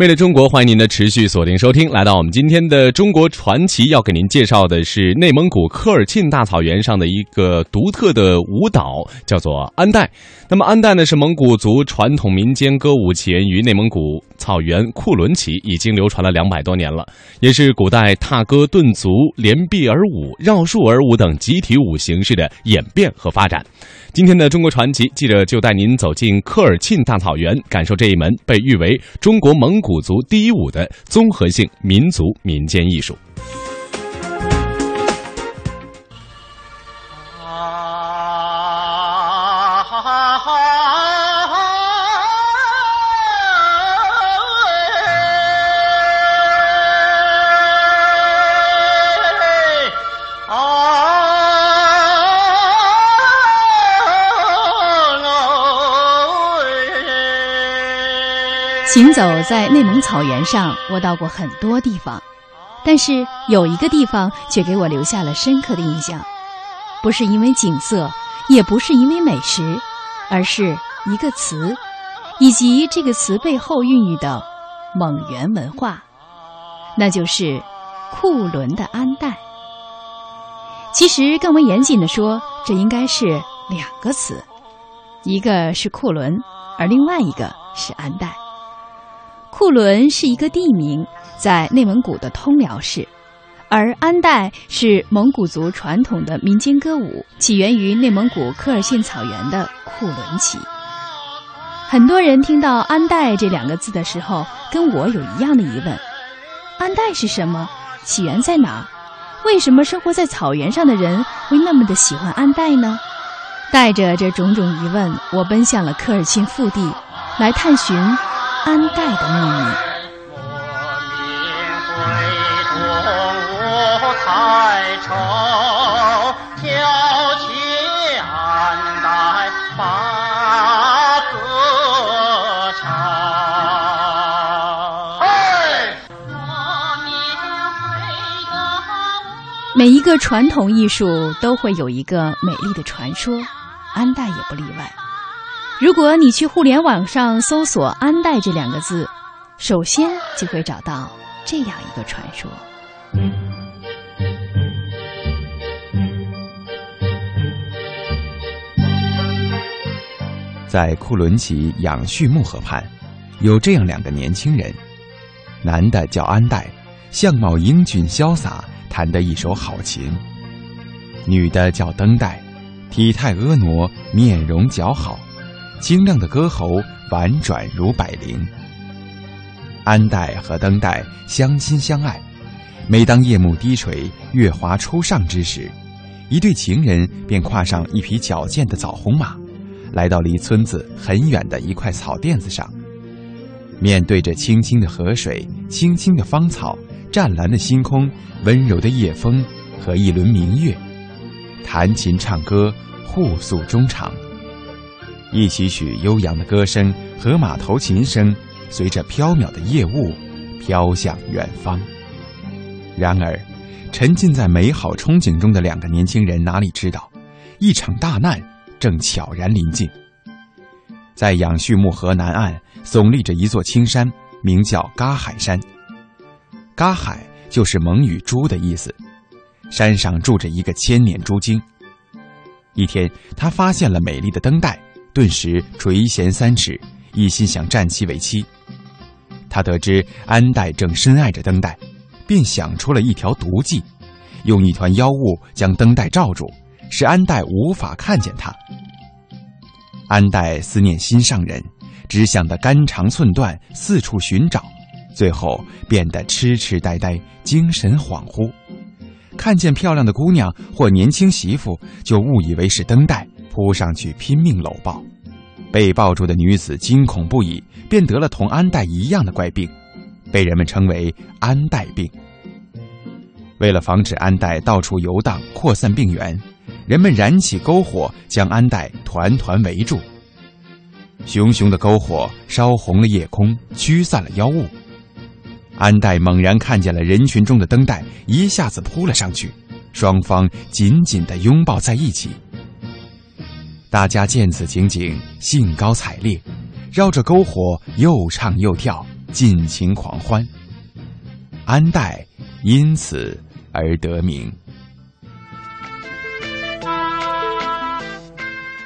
为了中国，欢迎您的持续锁定收听。来到我们今天的中国传奇，要给您介绍的是内蒙古科尔沁大草原上的一个独特的舞蹈，叫做安代。那么，安代呢是蒙古族传统民间歌舞，起源于内蒙古草原库伦旗，已经流传了两百多年了，也是古代踏歌顿足、连臂而舞、绕树而舞等集体舞形式的演变和发展。今天的中国传奇记者就带您走进科尔沁大草原，感受这一门被誉为中国蒙古族第一舞的综合性民族民间艺术。行走在内蒙草原上，我到过很多地方，但是有一个地方却给我留下了深刻的印象，不是因为景色，也不是因为美食，而是一个词，以及这个词背后孕育的蒙元文化，那就是库伦的安代。其实更为严谨的说，这应该是两个词，一个是库伦，而另外一个是安代。库伦是一个地名，在内蒙古的通辽市，而安代是蒙古族传统的民间歌舞，起源于内蒙古科尔沁草原的库伦旗。很多人听到“安代”这两个字的时候，跟我有一样的疑问：安代是什么？起源在哪？为什么生活在草原上的人会那么的喜欢安代呢？带着这种种疑问，我奔向了科尔沁腹地，来探寻。安代的秘密。每一个传统艺术都会有一个美丽的传说，安代也不例外。如果你去互联网上搜索“安代”这两个字，首先就会找到这样一个传说：在库伦旗养畜木河畔，有这样两个年轻人，男的叫安代，相貌英俊潇洒，弹得一手好琴；女的叫登代，体态婀娜，面容姣好。清亮的歌喉婉转如百灵。安代和登代相亲相爱，每当夜幕低垂、月华初上之时，一对情人便跨上一匹矫健的枣红马，来到离村子很远的一块草甸子上，面对着清清的河水、青青的芳草、湛蓝的星空、温柔的夜风和一轮明月，弹琴唱歌，互诉衷肠。一曲曲悠扬的歌声和马头琴声，随着飘渺的夜雾飘向远方。然而，沉浸在美好憧憬中的两个年轻人哪里知道，一场大难正悄然临近。在养畜木河南岸，耸立着一座青山，名叫嘎海山。嘎海就是蒙语“猪”的意思。山上住着一个千年猪精。一天，他发现了美丽的灯带。顿时垂涎三尺，一心想占其为妻。他得知安代正深爱着灯代，便想出了一条毒计，用一团妖雾将灯代罩住，使安代无法看见他。安代思念心上人，只想得肝肠寸断，四处寻找，最后变得痴痴呆呆，精神恍惚。看见漂亮的姑娘或年轻媳妇，就误以为是灯代。扑上去拼命搂抱，被抱住的女子惊恐不已，便得了同安代一样的怪病，被人们称为安代病。为了防止安代到处游荡扩散病源，人们燃起篝火将安代团团围住。熊熊的篝火烧红了夜空，驱散了妖雾。安代猛然看见了人群中的灯带，一下子扑了上去，双方紧紧地拥抱在一起。大家见此情景，兴高采烈，绕着篝火又唱又跳，尽情狂欢。安代因此而得名。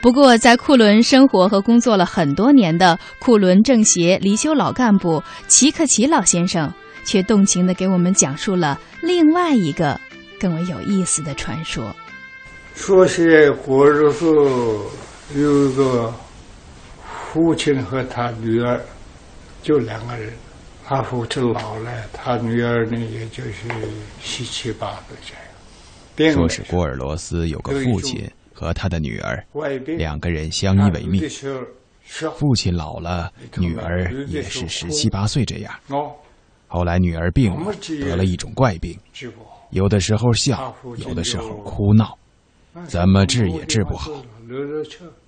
不过，在库伦生活和工作了很多年的库伦政协离休老干部齐克奇老先生，却动情的给我们讲述了另外一个更为有意思的传说。说是过日时候有一个父亲和他女儿，就两个人。他父亲老了，他女儿呢，也就是十七八岁这样。说是郭尔罗斯有个父亲。和他的女儿两个人相依为命。父亲老了，女儿也是十七八岁这样。后来女儿病了，得了一种怪病，有的时候笑，有的时候哭闹，怎么治也治不好。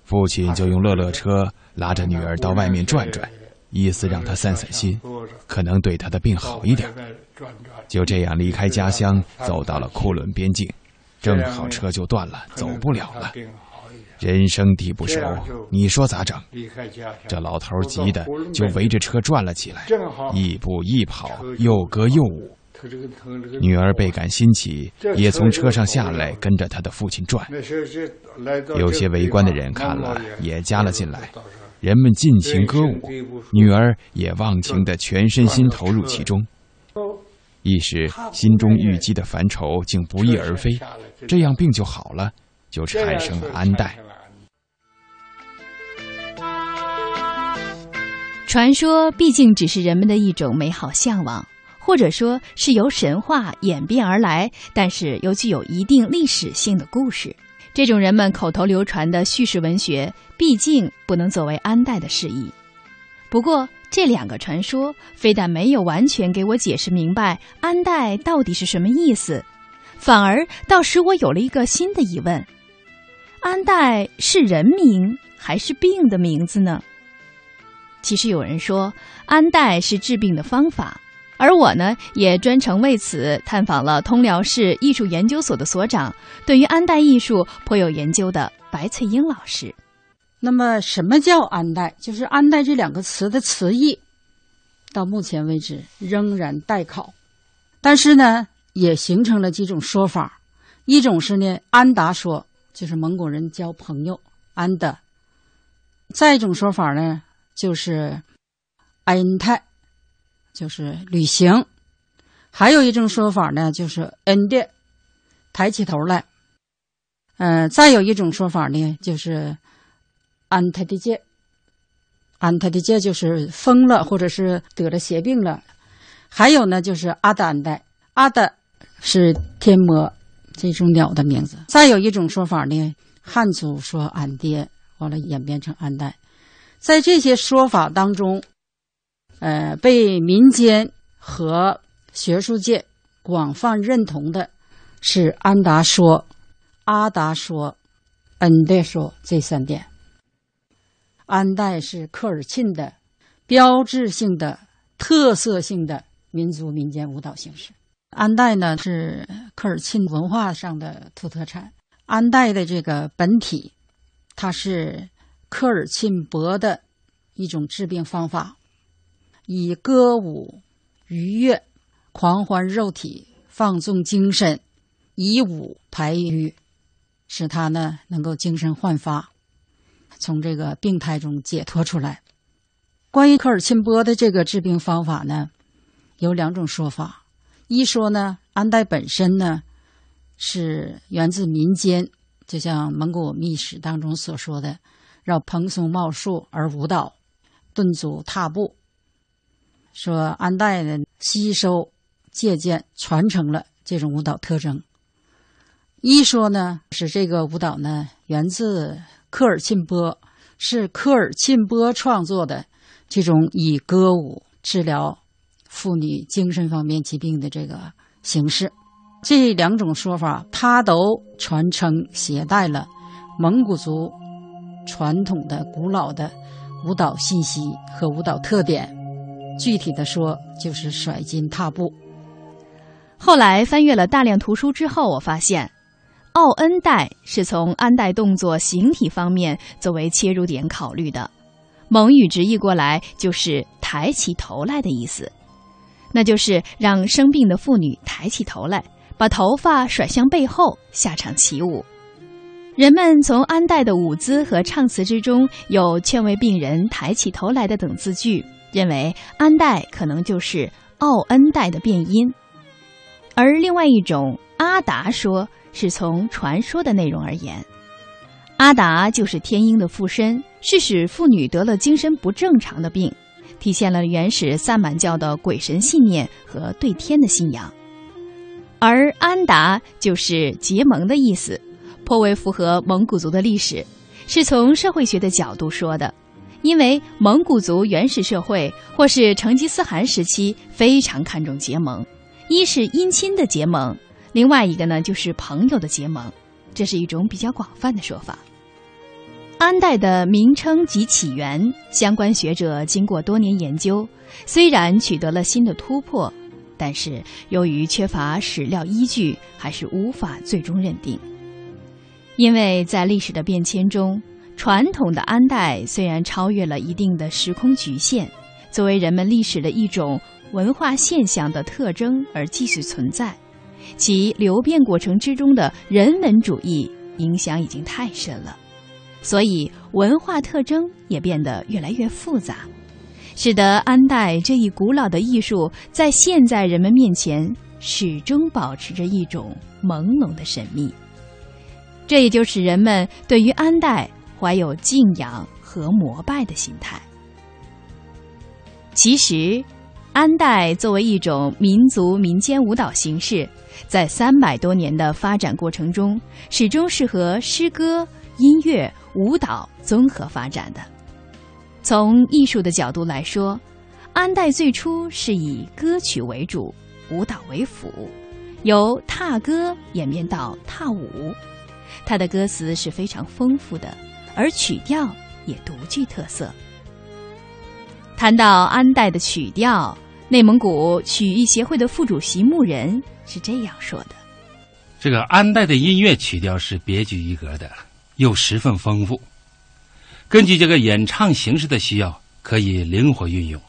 父亲就用乐乐车拉着女儿到外面转转，意思让她散散心，可能对她的病好一点。就这样离开家乡，走到了库伦边境。正好车就断了，走不了了。人生地不熟，你说咋整？这老头急的就围着车转了起来，一步一跑，又歌又舞。女儿倍感新奇，也从车上下来，跟着她的父亲转。有些围观的人看了，也加了进来。人们尽情歌舞，女儿也忘情的全身心投入其中。一时心中郁积的烦愁竟不翼而飞。这样病就好了，就产生了安代。传说毕竟只是人们的一种美好向往，或者说是由神话演变而来，但是又具有一定历史性的故事。这种人们口头流传的叙事文学，毕竟不能作为安代的释义。不过，这两个传说非但没有完全给我解释明白安代到底是什么意思。反而倒使我有了一个新的疑问：安代是人名还是病的名字呢？其实有人说安代是治病的方法，而我呢也专程为此探访了通辽市艺术研究所的所长，对于安代艺术颇有研究的白翠英老师。那么，什么叫安代？就是安代这两个词的词义，到目前为止仍然待考。但是呢。也形成了几种说法，一种是呢，安达说，就是蒙古人交朋友，安的；再一种说法呢，就是恩泰，就是旅行；还有一种说法呢，就是恩的，抬起头来。嗯，再有一种说法呢，就是安泰的戒，安泰的戒就是疯了，或者是得了邪病了；还有呢，就是阿达安代，阿达。是天魔这种鸟的名字。再有一种说法呢，汉族说俺爹，完了演变成安代。在这些说法当中，呃，被民间和学术界广泛认同的是安达说、阿达说、恩代说这三点。安代是科尔沁的标志性的、特色性的民族民间舞蹈形式。安代呢是科尔沁文化上的土特产。安代的这个本体，它是科尔沁博的一种治病方法，以歌舞愉悦、狂欢肉体、放纵精神，以舞排瘀，使他呢能够精神焕发，从这个病态中解脱出来。关于科尔沁波的这个治病方法呢，有两种说法。一说呢，安代本身呢是源自民间，就像蒙古秘史当中所说的，绕蓬松茂树而舞蹈，顿足踏步。说安代呢吸收、借鉴、传承了这种舞蹈特征。一说呢是这个舞蹈呢源自科尔沁波，是科尔沁波创作的这种以歌舞治疗。妇女精神方面疾病的这个形式，这两种说法，它都传承携带了蒙古族传统的古老的舞蹈信息和舞蹈特点。具体的说，就是甩金踏步。后来翻阅了大量图书之后，我发现，奥恩代是从安代动作形体方面作为切入点考虑的。蒙语直译过来就是“抬起头来”的意思，那就是让生病的妇女抬起头来，把头发甩向背后，下场起舞。人们从安代的舞姿和唱词之中有劝慰病人抬起头来的等字句，认为安代可能就是奥恩代的变音。而另外一种阿达说是从传说的内容而言，阿达就是天鹰的附身，是使妇女得了精神不正常的病，体现了原始萨满教的鬼神信念和对天的信仰。而安达就是结盟的意思。颇为符合蒙古族的历史，是从社会学的角度说的。因为蒙古族原始社会或是成吉思汗时期非常看重结盟，一是姻亲的结盟，另外一个呢就是朋友的结盟，这是一种比较广泛的说法。安代的名称及起源，相关学者经过多年研究，虽然取得了新的突破，但是由于缺乏史料依据，还是无法最终认定。因为在历史的变迁中，传统的安代虽然超越了一定的时空局限，作为人们历史的一种文化现象的特征而继续存在，其流变过程之中的人文主义影响已经太深了，所以文化特征也变得越来越复杂，使得安代这一古老的艺术在现在人们面前始终保持着一种朦胧的神秘。这也就使人们对于安代怀有敬仰和膜拜的心态。其实，安代作为一种民族民间舞蹈形式，在三百多年的发展过程中，始终是和诗歌、音乐、舞蹈综合发展的。从艺术的角度来说，安代最初是以歌曲为主，舞蹈为辅，由踏歌演变到踏舞。它的歌词是非常丰富的，而曲调也独具特色。谈到安代的曲调，内蒙古曲艺协会的副主席牧人是这样说的：“这个安代的音乐曲调是别具一格的，又十分丰富。根据这个演唱形式的需要，可以灵活运用，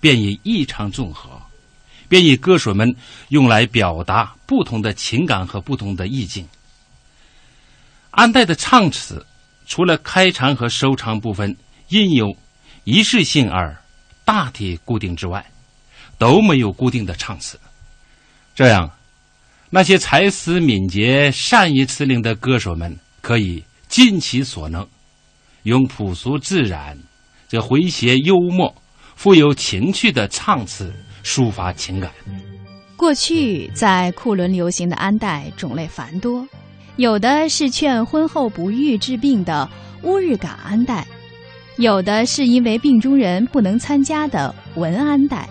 便于异常综合，便于歌手们用来表达不同的情感和不同的意境。”安代的唱词，除了开场和收场部分因有仪式性而大体固定之外，都没有固定的唱词。这样，那些才思敏捷、善于辞令的歌手们可以尽其所能，用朴素自然、这诙谐幽默、富有情趣的唱词抒发情感。过去在库伦流行的安代种类繁多。有的是劝婚后不育治病的乌日嘎安代，有的是因为病中人不能参加的文安代，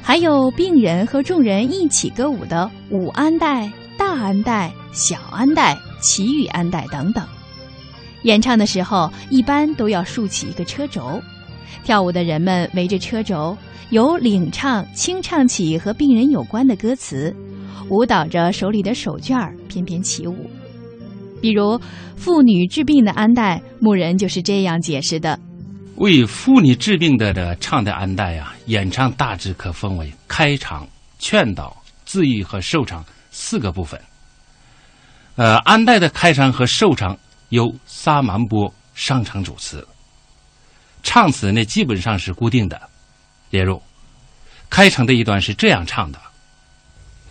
还有病人和众人一起歌舞的武安代、大安代、小安代、奇遇安代等等。演唱的时候一般都要竖起一个车轴，跳舞的人们围着车轴，由领唱清唱起和病人有关的歌词，舞蹈着手里的手绢儿，翩翩起舞。比如妇女治病的安代，牧人就是这样解释的：为妇女治病的的唱的安代啊，演唱大致可分为开场、劝导、自愈和收场四个部分。呃，安代的开场和收场由萨满波上场主持，唱词呢基本上是固定的。例如，开场的一段是这样唱的。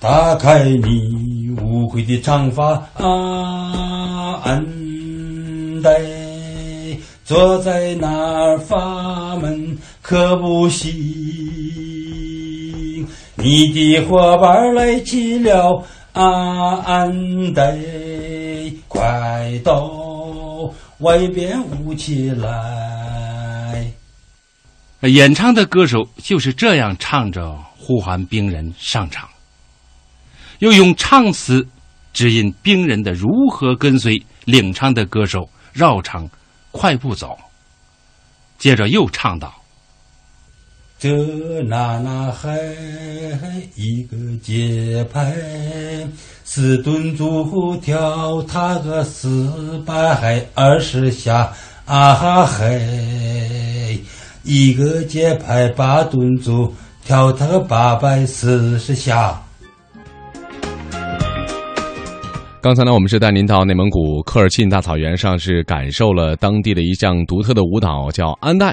打开你无悔的长发，啊，安代坐在那儿发闷，可不行。你的伙伴来齐了，啊，安代快到外边舞起来。演唱的歌手就是这样唱着，呼唤病人上场。又用唱词指引兵人的如何跟随领唱的歌手绕场快步走。接着又唱道：“这那那还一个节拍，四顿足跳踏个四百二十下，啊哈嘿。”一个节拍八顿足，跳它个八百四十下。刚才呢，我们是带您到内蒙古科尔沁大草原上，是感受了当地的一项独特的舞蹈，叫安代。